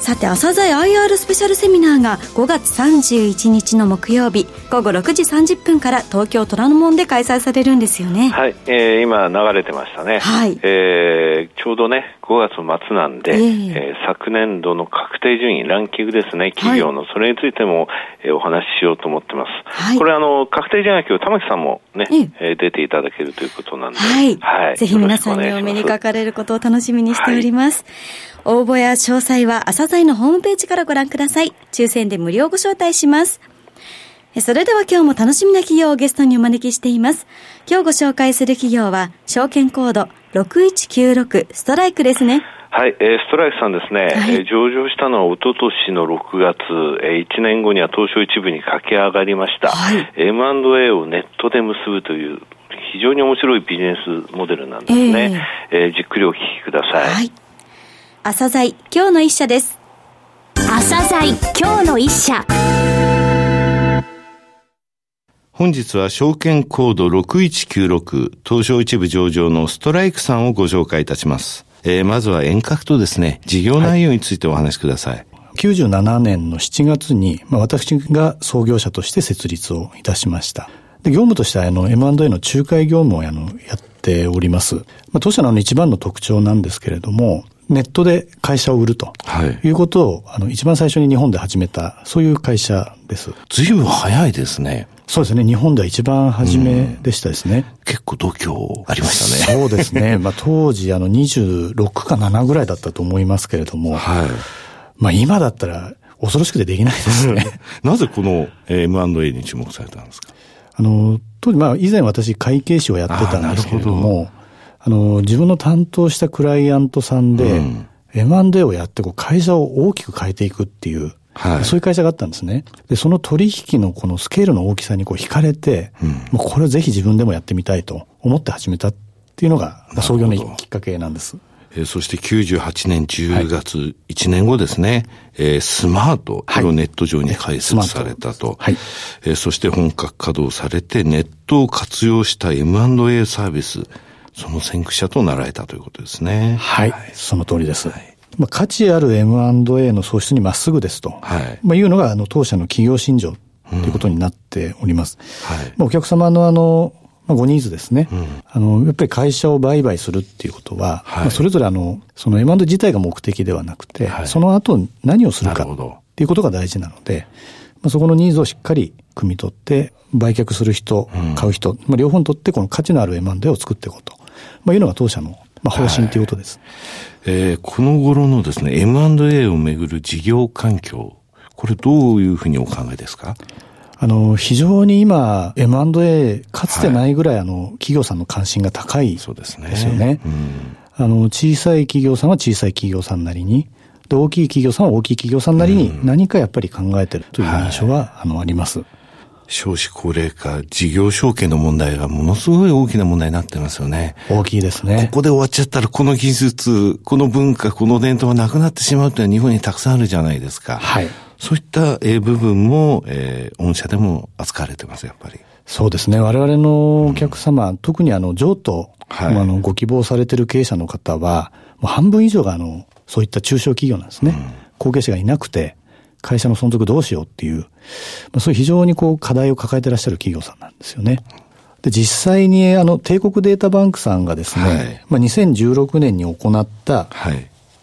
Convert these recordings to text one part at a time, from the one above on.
さて朝鮮 IR スペシャルセミナーが5月31日の木曜日午後6時30分から東京虎ノ門で開催されるんですよね。はい、えー、今流れてましたね。はい、えー、ちょうどね5月末なんで、えー、えー、昨年度の確定順位ランキングですね企業の、はい、それについても、えー、お話ししようと思ってます、はい、これあの確定順位は今日玉木さんもね、えー、出ていただけるということなんではい、はい、ぜひ皆さんにお目にかかれることを楽しみにしております、はい応募や詳細は朝鮮のホームページからご覧ください。抽選で無料ご招待します。それでは今日も楽しみな企業をゲストにお招きしています。今日ご紹介する企業は、証券コード6196ストライクですね。はい、えー、ストライクさんですね、はい、えー、上場したのは一昨年の6月、えー、1年後には東証一部に駆け上がりました。はい、M&A をネットで結ぶという非常に面白いビジネスモデルなんですね。えー、えー、じっくりお聞きください。はい朝鮮今日の一社です。朝鮮今日の一社。本日は証券コード6196東証一部上場のストライクさんをご紹介いたします。えー、まずは遠隔とですね、事業内容についてお話しください。はい97年の7月に、まあ、私が創業者として設立をいたしました。で業務としてはあの M&A の仲介業務をあのやっております。まあ、当社の一番の特徴なんですけれども、ネットで会社を売るということを、はい、あの、一番最初に日本で始めた、そういう会社です。ずいぶん早いですね。そうですね。日本では一番初めでしたですね。うん、結構度胸ありましたね。そうですね。まあ当時あの26か7ぐらいだったと思いますけれども。はい。まあ今だったら恐ろしくてできないですね。なぜこの M&A に注目されたんですか？あの、当時まあ以前私会計士をやってたんですけれども、あの、自分の担当したクライアントさんで、うん、M&A をやってこう会社を大きく変えていくっていう、はい、そういう会社があったんですね。で、その取引のこのスケールの大きさにこう惹かれて、うん、もうこれをぜひ自分でもやってみたいと思って始めたっていうのが、創業のきっかけなんです。えー、そして98年10月、はい、1年後ですね、えー、スマート、をネット上に開設されたと。はい、えー、そして本格稼働されて、ネットを活用した M&A サービス、その先駆者となられたということですね。はい。はい、その通りです。はい、まあ、価値ある M&A の創出にまっすぐですと。はい。まあ、いうのが、あの、当社の企業信条ということになっております。うん、はい。まあ、お客様のあの、まあ、ごニーズですね。うん、あの、やっぱり会社を売買するっていうことは、はい、まあ、それぞれあの、その M&A 自体が目的ではなくて、はい、その後何をするかっていうことが大事なので、まあ、そこのニーズをしっかり汲み取って、売却する人、買う人、まあ、両方にとってこの価値のある M&A を作っていこうと。まあ、いうのが当社の、まあ、方針ということです。はい、えー、この頃のですね、M&A をめぐる事業環境、これどういうふうにお考えですか？あの、非常に今、M&A、かつてないぐらい、あの、企業さんの関心が高いですよね。そうですね。うん、あの、小さい企業さんは小さい企業さんなりに、で、大きい企業さんは大きい企業さんなりに何かやっぱり考えてるという印象は、はい、あの、あります。少子高齢化、事業承継の問題がものすごい大きな問題になってますよね。大きいですね。ここで終わっちゃったら、この技術、この文化、この伝統がなくなってしまうというのは日本にたくさんあるじゃないですか。はい。そういった部分も、えー、御社でも扱われてます、やっぱり。そうですね。我々のお客様、うん、特にあの、譲渡、はい、あの、ご希望されている経営者の方は、もう半分以上があの、そういった中小企業なんですね。うん、後継者がいなくて、会社の存続どうしようっていう、まあ、そういう非常にこう課題を抱えていらっしゃる企業さんなんですよね。で、実際にあの、帝国データバンクさんがですね、はい、まあ、2016年に行った、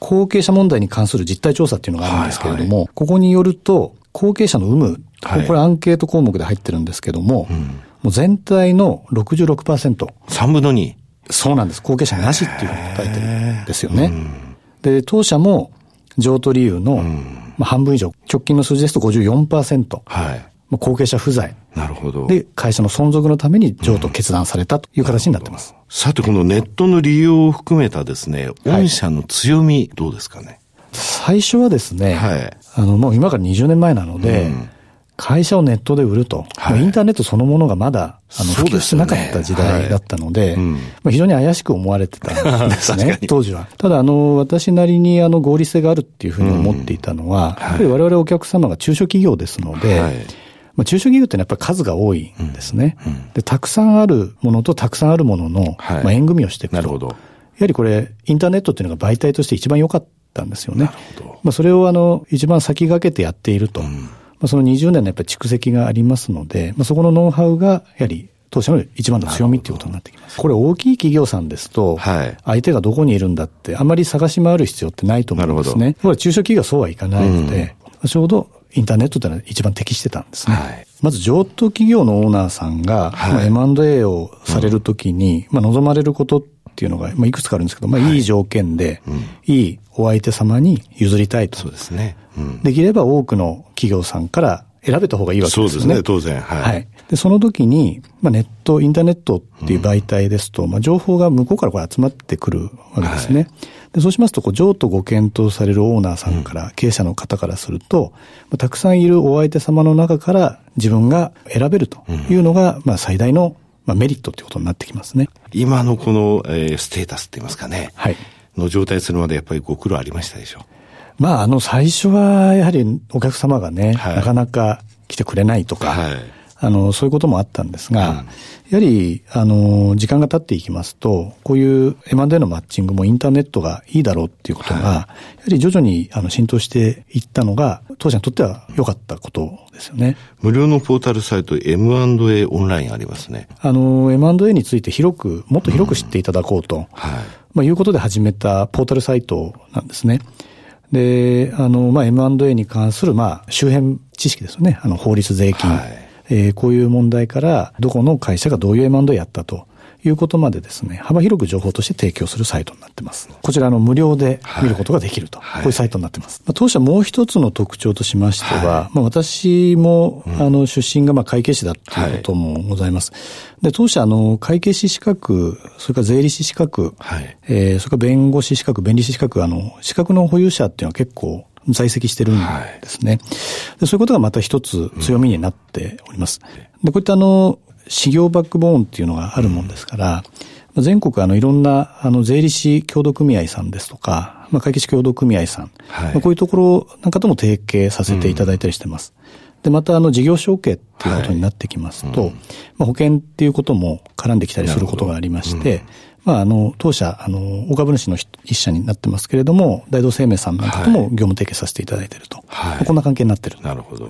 後継者問題に関する実態調査っていうのがあるんですけれども、はいはい、ここによると、後継者の有無、はい、これアンケート項目で入ってるんですけども、うん、もう全体の66%。3分の 2? そうなんです。後継者なしっていうふうに答えてるんですよね。で、当社も譲渡理由の、まあ、半分以上、直近の数字ですと54%。はい。まあ、後継者不在。なるほど。で、会社の存続のために譲渡決断されたという形になってます。うん、さて、このネットの利用を含めたですね、御社の強み、どうですかね、最初はですね、はい。あの、もう今から20年前なので、うん会社をネットで売ると、はい、インターネットそのものがまだあの普及してなかった時代だったので、でねはいまあ、非常に怪しく思われてたんですね、当時は。ただ、あの、私なりにあの合理性があるっていうふうに思っていたのは、うん、やっぱり我々お客様が中小企業ですので、はいまあ、中小企業ってやっぱり数が多いんですね、うんうん、で。たくさんあるものとたくさんあるものの、はい、まあ、縁組みをしていくと。なるほど。やはりこれ、インターネットっていうのが媒体として一番良かったんですよね。なるほど。まあ、それをあの、一番先駆けてやっていると。うんまあ、その20年のやっぱり蓄積がありますので、まあ、そこのノウハウが、やはり当社の一番の強みっていうことになってきます。これ大きい企業さんですと、相手がどこにいるんだって、あまり探し回る必要ってないと思うんですね。これ中小企業はそうはいかないので、うん、ちょうどインターネットってのは一番適してたんですね。はい、まず上等企業のオーナーさんが、はい。まあ、M&A をされるときに、うん、まあ、望まれることっていうのが、まあ、いくつかあるんですけど、まあ、いい条件で、はい、いいお相手様に譲りたいと。そうですね。うん、できれば多くの企業さんから選べた方がいいわけですね。そうですね、当然。はい。はい、で、その時に、まあ、ネット、インターネットっていう媒体ですと、うん、まあ、情報が向こうからこれ集まってくるわけですね。はい、でそうしますと、こう、譲渡ご検討されるオーナーさんから、うん、経営者の方からすると、まあ、たくさんいるお相手様の中から自分が選べるというのが、まあ、最大の、まあ、メリットっていうことになってきますね。今のこの、えー、ステータスって言いますかね。はい。の状態するまでやっぱりご苦労ありましたでしょうまあ、あの、最初は、やはりお客様がね、はい、なかなか来てくれないとか、はい、あの、そういうこともあったんですが、うん、やはり、あの、時間が経っていきますと、こういう M&A のマッチングもインターネットがいいだろうっていうことが、はい、やはり徐々にあの浸透していったのが、当社にとっては良かったことですよね。無料のポータルサイト M&A オンラインありますね。あの、M&A について広く、もっと広く知っていただこうと、うん、はい。まあ、いうことで始めたポータルサイトなんですね。で、あの、まあ、M&A に関する、まあ、周辺知識ですよね。あの、法律税金。はい、えー、こういう問題から、どこの会社がどういう M&A やったと。いうことまでですね、幅広く情報として提供するサイトになってます。こちらの無料で見ることができると、はい、こういうサイトになってます。まあ、当社もう一つの特徴としましては、はい、まあ、私も、うん、あの、出身がまあ会計士だということもございます。はい、で、当社、あの、会計士資格、それから税理士資格、はい、えー、それから弁護士資格、弁理士資格、あの、資格の保有者っていうのは結構在籍してるんですね。でそういうことがまた一つ強みになっております。で、こういったあの、事業バックボーンっていうのがあるもんですから、うん、全国あのいろんなあの税理士協同組合さんですとか、まあ、会計士協同組合さん、はい、まあ、こういうところなんかとも提携させていただいたりしてます。うん、で、またあの事業承継っていうことになってきますと、はい。うん、まあ、保険っていうことも絡んできたりすることがありまして、まあ、あの、当社、あの、大株主の一社になってますけれども、大同生命さんなんかとも業務提携させていただいていると。はい。こんな関係になってるなるほど。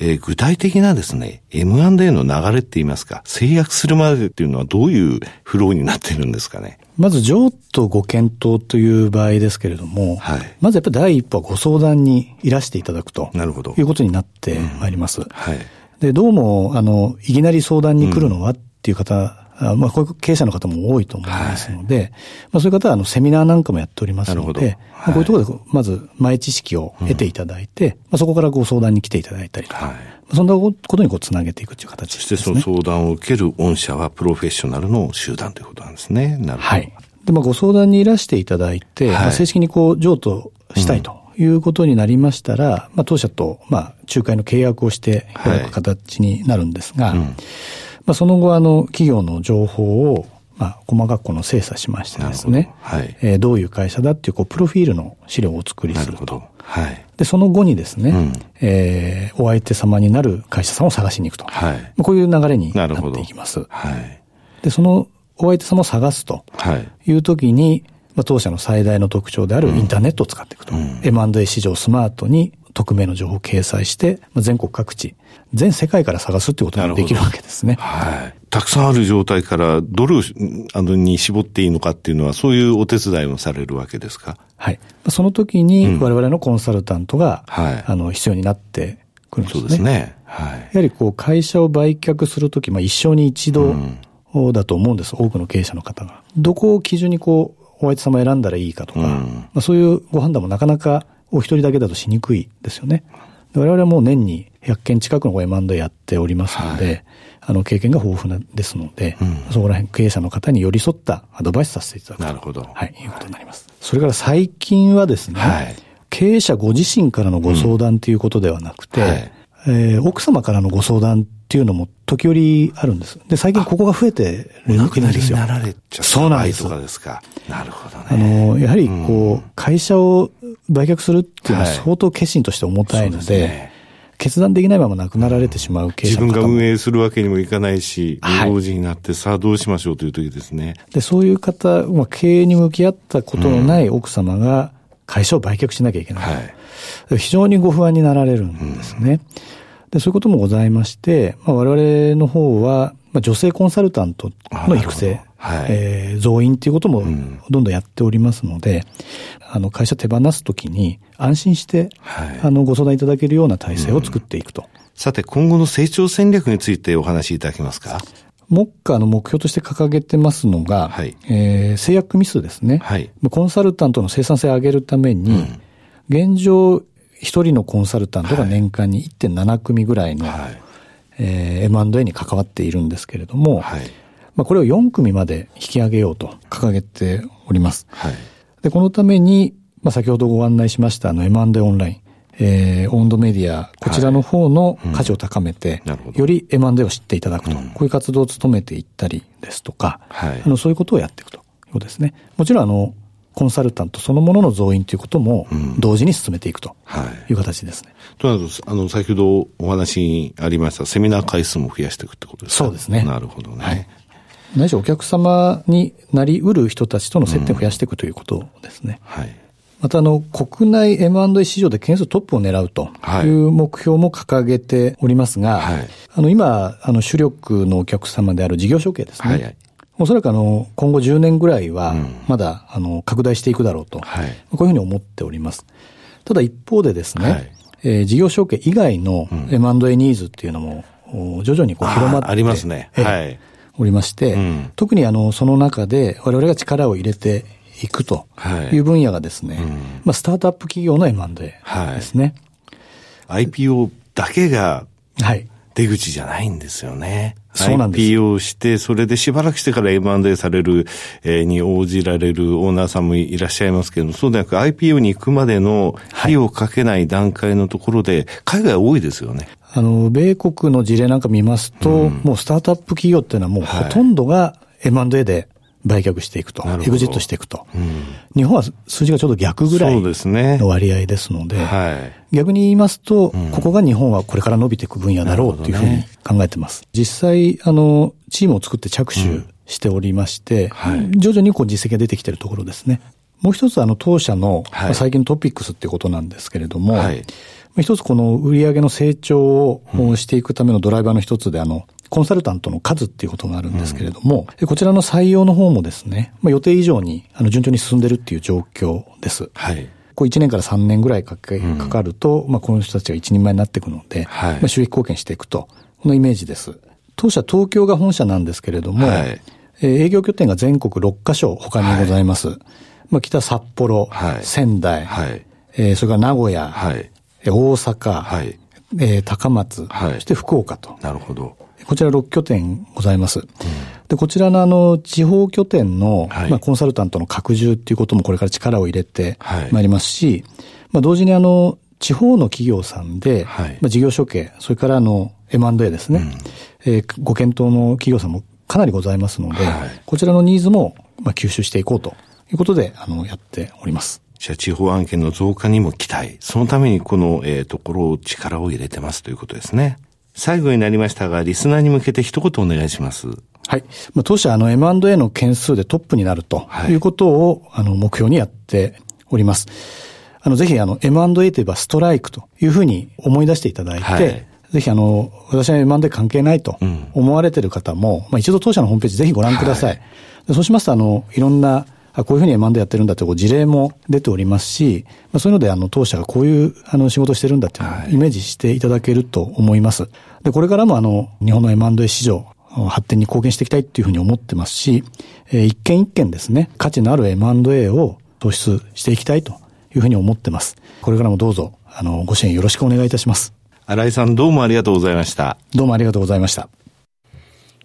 えー、具体的なですね、M&A の流れって言いますか、制約するまでっていうのはどういうフローになってるんですかね？まず、譲渡ご検討という場合ですけれども、はい。まずやっぱり第一歩はご相談にいらしていただくと。なるほど。いうことになってまいります。うん、はい。で、どうも、あの、いきなり相談に来るのはっていう方、あまあ、こういう経営者の方も多いと思いますので、はい、まあ、そういう方は、あの、セミナーなんかもやっておりますので、はい、こういうところで、まず、前知識を得ていただいて、うん、まあ、そこからご相談に来ていただいたりとか、はい、そんなことにこう、つなげていくという形です、ね、そしてその相談を受ける御社は、プロフェッショナルの集団ということなんですね。なるほど。はい。で、まあ、ご相談にいらしていただいて、まあ、正式にこう、譲渡したいと。いうことになりましたら、まあ、当社と、まあ、仲介の契約をしてい。ただく形になるんですが、うんまあ、その後、あの、企業の情報を、まあ、細かくこの精査しましてですね、はい、えー、どういう会社だっていう、こう、プロフィールの資料をお作りすると。はい。で、その後にですね、うん、えー、お相手様になる会社さんを探しに行くと。はい。こういう流れになっていきます。はい。で、そのお相手様を探すという時に、まあ、当社の最大の特徴であるインターネットを使っていくと。うん、M&A 市場スマートに匿名の情報を掲載して、まあ、全国各地、全世界から探すってことができるわけですね。はい。たくさんある状態からどれをあのに絞っていいのかっていうのは、そういうお手伝いもされるわけですか？はい。その時に我々のコンサルタントが、うん、はい、あの必要になってくるんですね。そうですね。はい。やはりこう会社を売却するとき、まあ一生に一度だと思うんです、多くの経営者の方が。どこを基準にこう、お相手様選んだらいいかとか、うん、まあ、そういうご判断もなかなかお一人だけだとしにくいですよね。我々はもう年に100件近くの M&A やっておりますので、はい、あの経験が豊富ですので、うん、そこら辺経営者の方に寄り添ったアドバイスさせていただくと。なるほど。はい、いうことになります。それから最近はですね、はい、経営者ご自身からのご相談ということではなくて、はいえー、奥様からのご相談っていうのも時折あるんです。で、最近ここが増えてるんですよ。なられちゃそうなんです。とかですか。なるほどね。あの、やはりこう、会社を売却するっていうのは相当決心として重たいので、はい、決断できないまま亡くなられてしまう経営者自分が運営するわけにもいかないし、未亡人になってさあどうしましょうという時ですね。で、そういう方、まあ、経営に向き合ったことのない奥様が会社を売却しなきゃいけない。はい、非常にご不安になられるんですね。うん。で、そういうこともございまして、まあ、我々の方は、まあ、女性コンサルタントの育成、はい、えー、増員ということもどんどんやっておりますので、うん、あの、会社手放すときに安心して、はい、あの、ご相談いただけるような体制を作っていくと、うん、さて、今後の成長戦略についてお話しいただけますか。目下の目標として掲げてますのが、はい、えー、制約組数ですね。はい、コンサルタントの生産性を上げるために、うん、現状一人のコンサルタントが年間に1.7組ぐらいの、はい、えー、M&A に関わっているんですけれども、はい、まあ、これを4組まで引き上げようと掲げております。はい、で、このために、まあ、先ほどご案内しましたあの M&A オンライン、えー、温度メディア、こちらの方の価値を高めて、はいうん、より M&A を知っていただくと、うん、こういう活動を務めていったりですとか、はい、あのそういうことをやっていくということですね。もちろん、あの、コンサルタントそのものの増員ということも同時に進めていくとい。う形ですね。うんはい、となると、あの、先ほどお話にありましたセミナー回数も増やしていくってことですか？そうですね。なるほどね。はい、何しろお客様になりうる人たちとの接点を増やしていくということですね。うん、はい。また、あの、国内 M&A 市場で件数トップを狙うという目標も掲げておりますが、はい、あの、今、あの、主力のお客様である事業承継ですね。はい、はいおそらくあの、今後10年ぐらいは、まだ、あの、拡大していくだろうと、はい、こういうふうに思っております。ただ一方でですね、はい、えー、事業承継以外の M&A ニーズっていうのも、徐々にこう広まってありますね。はい。おりまして、うん、特にあの、その中で我々が力を入れていくという分野がですね、はいうん、まあ、スタートアップ企業の M&A ですね。はい、IPO だけが、はい。出口じゃないんですよね。そうなんです。IPO して、それでしばらくしてから M&A される、えー、に応じられるオーナーさんもいらっしゃいますけどそうでなく IPO に行くまでの費用をかけない段階のところで、海外多いですよね。あの、米国の事例なんか見ますと、うん、もうスタートアップ企業っていうのはもうほとんどが M&A で売却していくと、エグジットしていくと、うん、日本は数字がちょうど逆ぐらいの割合ですので、でねはい、逆に言いますと、うん、ここが日本はこれから伸びていく分野だろうというふうに考えてます。ね、実際、あの、チームを作って着手しておりまして、うんはい、徐々にこう実績が出てきているところですね。もう一つ、あの、当社の、はい、最近のトピックスっていうことなんですけれども、はい、一つこの売上の成長をしていくためのドライバーの一つで、あの、コンサルタントの数っていうことがあるんですけれども、うん、こちらの採用の方もですね、まあ、予定以上にあの順調に進んでるっていう状況です。はい。こう1年から3年ぐらいかかかかると、うん、まあこの人たちが一人前になっていくので、はい、まあ収益貢献していくと、このイメージです。当社東京が本社なんですけれども、はい、えー、営業拠点が全国6カ所他にございます。はい、まあ北札幌、はい、仙台、はい、えー、それから名古屋、はい、大阪、はい、えー、高松、はい、そして福岡と。なるほど。こちら6拠点ございます。うん、で、こちらのあの、地方拠点の、はい、まあ、コンサルタントの拡充っていうこともこれから力を入れてまいりますし、まあ、同時にあの、地方の企業さんで、はい、まあ、事業承継、それからあの、M&A ですね、うん、えー、ご検討の企業さんもかなりございますので、はい、こちらのニーズも、まあ、吸収していこうということで、あの、やっております。じゃあ地方案件の増加にも期待。そのためにこの、えー、ところを力を入れてますということですね。最後になりましたが、リスナーに向けて一言お願いします。はい。まあ、当社、あの、M&A の件数でトップになるということを、はい、あの、目標にやっております。あの、ぜひ、あの、M&A といえばストライクというふうに思い出していただいて、はい、ぜひ、あの、私は M&A 関係ないと思われている方も、うん、まあ、一度当社のホームページぜひご覧ください。はい、そうしますと、あの、いろんなあこういうふうに M&A やってるんだという事例も出ておりますし、まあ、そういうので、あの、当社がこういうあの仕事をしてるんだっていうのをイメージしていただけると思います。で、これからもあの、日本の M&A 市場、発展に貢献していきたいっていうふうに思ってますし、えー、一件一件ですね、価値のある M&A を投資していきたいというふうに思ってます。これからもどうぞ、あの、ご支援よろしくお願いいたします。新井さんどうもありがとうございました。どうもありがとうございました。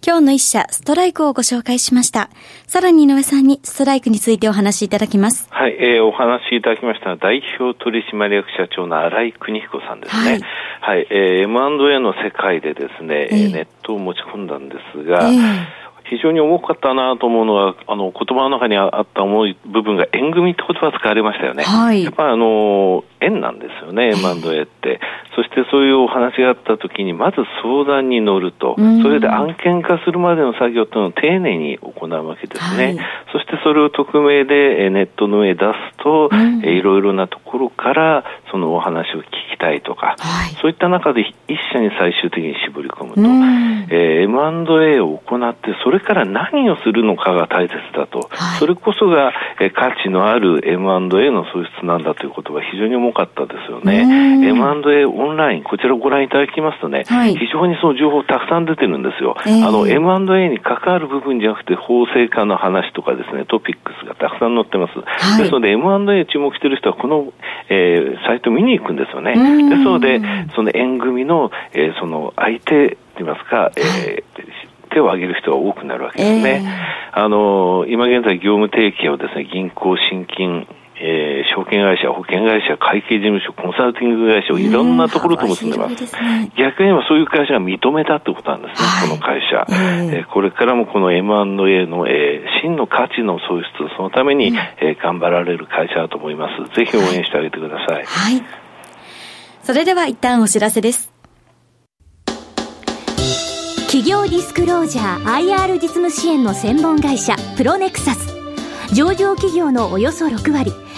今日の一社、ストライクをご紹介しました。さらに井上さんにストライクについてお話しいただきます。はい、えー、お話しいただきました代表取締役社長の新井邦彦さんですね。はい、はい、えー、M&A の世界でですね、えー、ネットを持ち込んだんですが、えー非常に重かったなと思うのは、あの言葉の中にあった重い部分が縁組って言葉使われましたよね。はい、やっぱりあの縁なんですよね、M&A って。そしてそういうお話があったときに、まず相談に乗ると、それで案件化するまでの作業というのを丁寧に行うわけですね。はい、そしてそれを匿名でネットの上出すと、いろいろなところからそのお話を聞きたいとか、はい、そういった中で一社に最終的に絞り込むと、えー、M&A を行って、それから何をするのかが大切だと、はい、それこそが、え価値のある M&A の素質なんだということが非常に重かったですよね。M&A オンライン、こちらをご覧いただきますとね、はい、非常にその情報たくさん出てるんですよ。えー、あの M&A に関わる部分じゃなくて、法制化の話とかですね、トピックスがたくさん載ってます。はい、ですので M&A 注目している人はこの、えー、サイト見に行くんですよね。ですので、その縁組の、えー、その相手といいますか、えー、手を挙げる人が多くなるわけですね。えー、あの、今現在業務提携をですね、銀行、新金、えー、証券会社、保険会社、会計事務所、コンサルティング会社をいろんなところと結んでます。すね、逆に言えばそういう会社が認めたってことなんですね、はい、この会社。えー、これからもこの M&A の、えー、真の価値の創出、そのために、うん、えー、頑張られる会社だと思います。ぜひ応援してあげてください。はい。それでは一旦お知らせです。企業ディスクロージャー IR 実務支援の専門会社プロネクサス上場企業のおよそ6割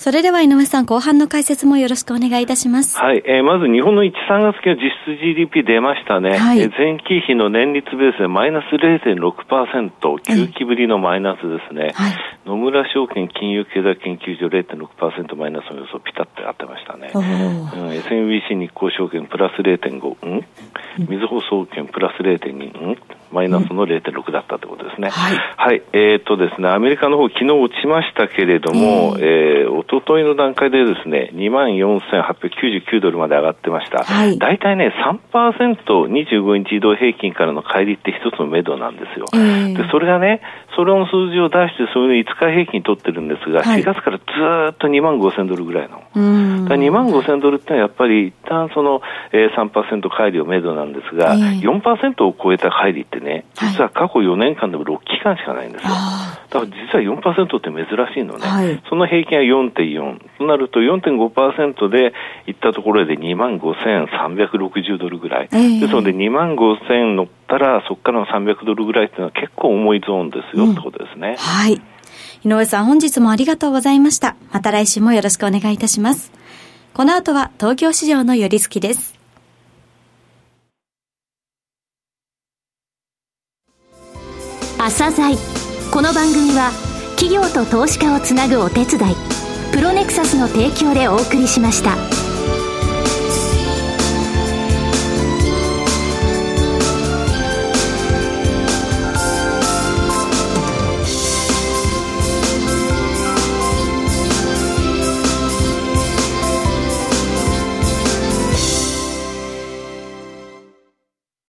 それでは井上さん、後半の解説もよろしくお願いいたします。はい。えー、まず日本の1、3月期の実質 GDP 出ましたね。はい、えー、前期比の年率ベースでマイナス0.6%、9期ぶりのマイナスですね。はい、野村証券金融経済研究所0.6%マイナスの予想ピタッと合ってましたね。うん、SMBC 日興証券プラス0.5、うん？みずほ総研プラス0.2、うん？マイナスの0.6だったってことですね。はい。はい、えっ、ー、とですね、アメリカの方昨日落ちましたけれども、えー、えー、おとといの段階でですね、24,899ドルまで上がってました。はい。大体ね、3%、25日移動平均からの乖離って一つの目処なんですよ。えー、で、それがね、それの数字を出して、そういう5日平均取ってるんですが、はい、4月からずっと2万5000ドルぐらいの。うん。だ2万5000ドルってのはやっぱり一旦その、えー、3%乖離を目処なんですが、えー、4%を超えた乖離ってね、実は過去4年間でも6期間しかないんですよ。だから実は4%って珍しいのね。はい、その平均は4.4。となると4.5%でいったところで2万5360ドルぐらい。えー、ですので2万5000乗ったらそこからの300ドルぐらいっていうのは結構重いゾーンですよ、うん、ってことですね。はい。井上さん本日もありがとうございました。また来週もよろしくお願いいたします。この後は東京市場の寄り付きです。朝鮮この番組は企業と投資家をつなぐお手伝いプロネクサスの提供でお送りしました。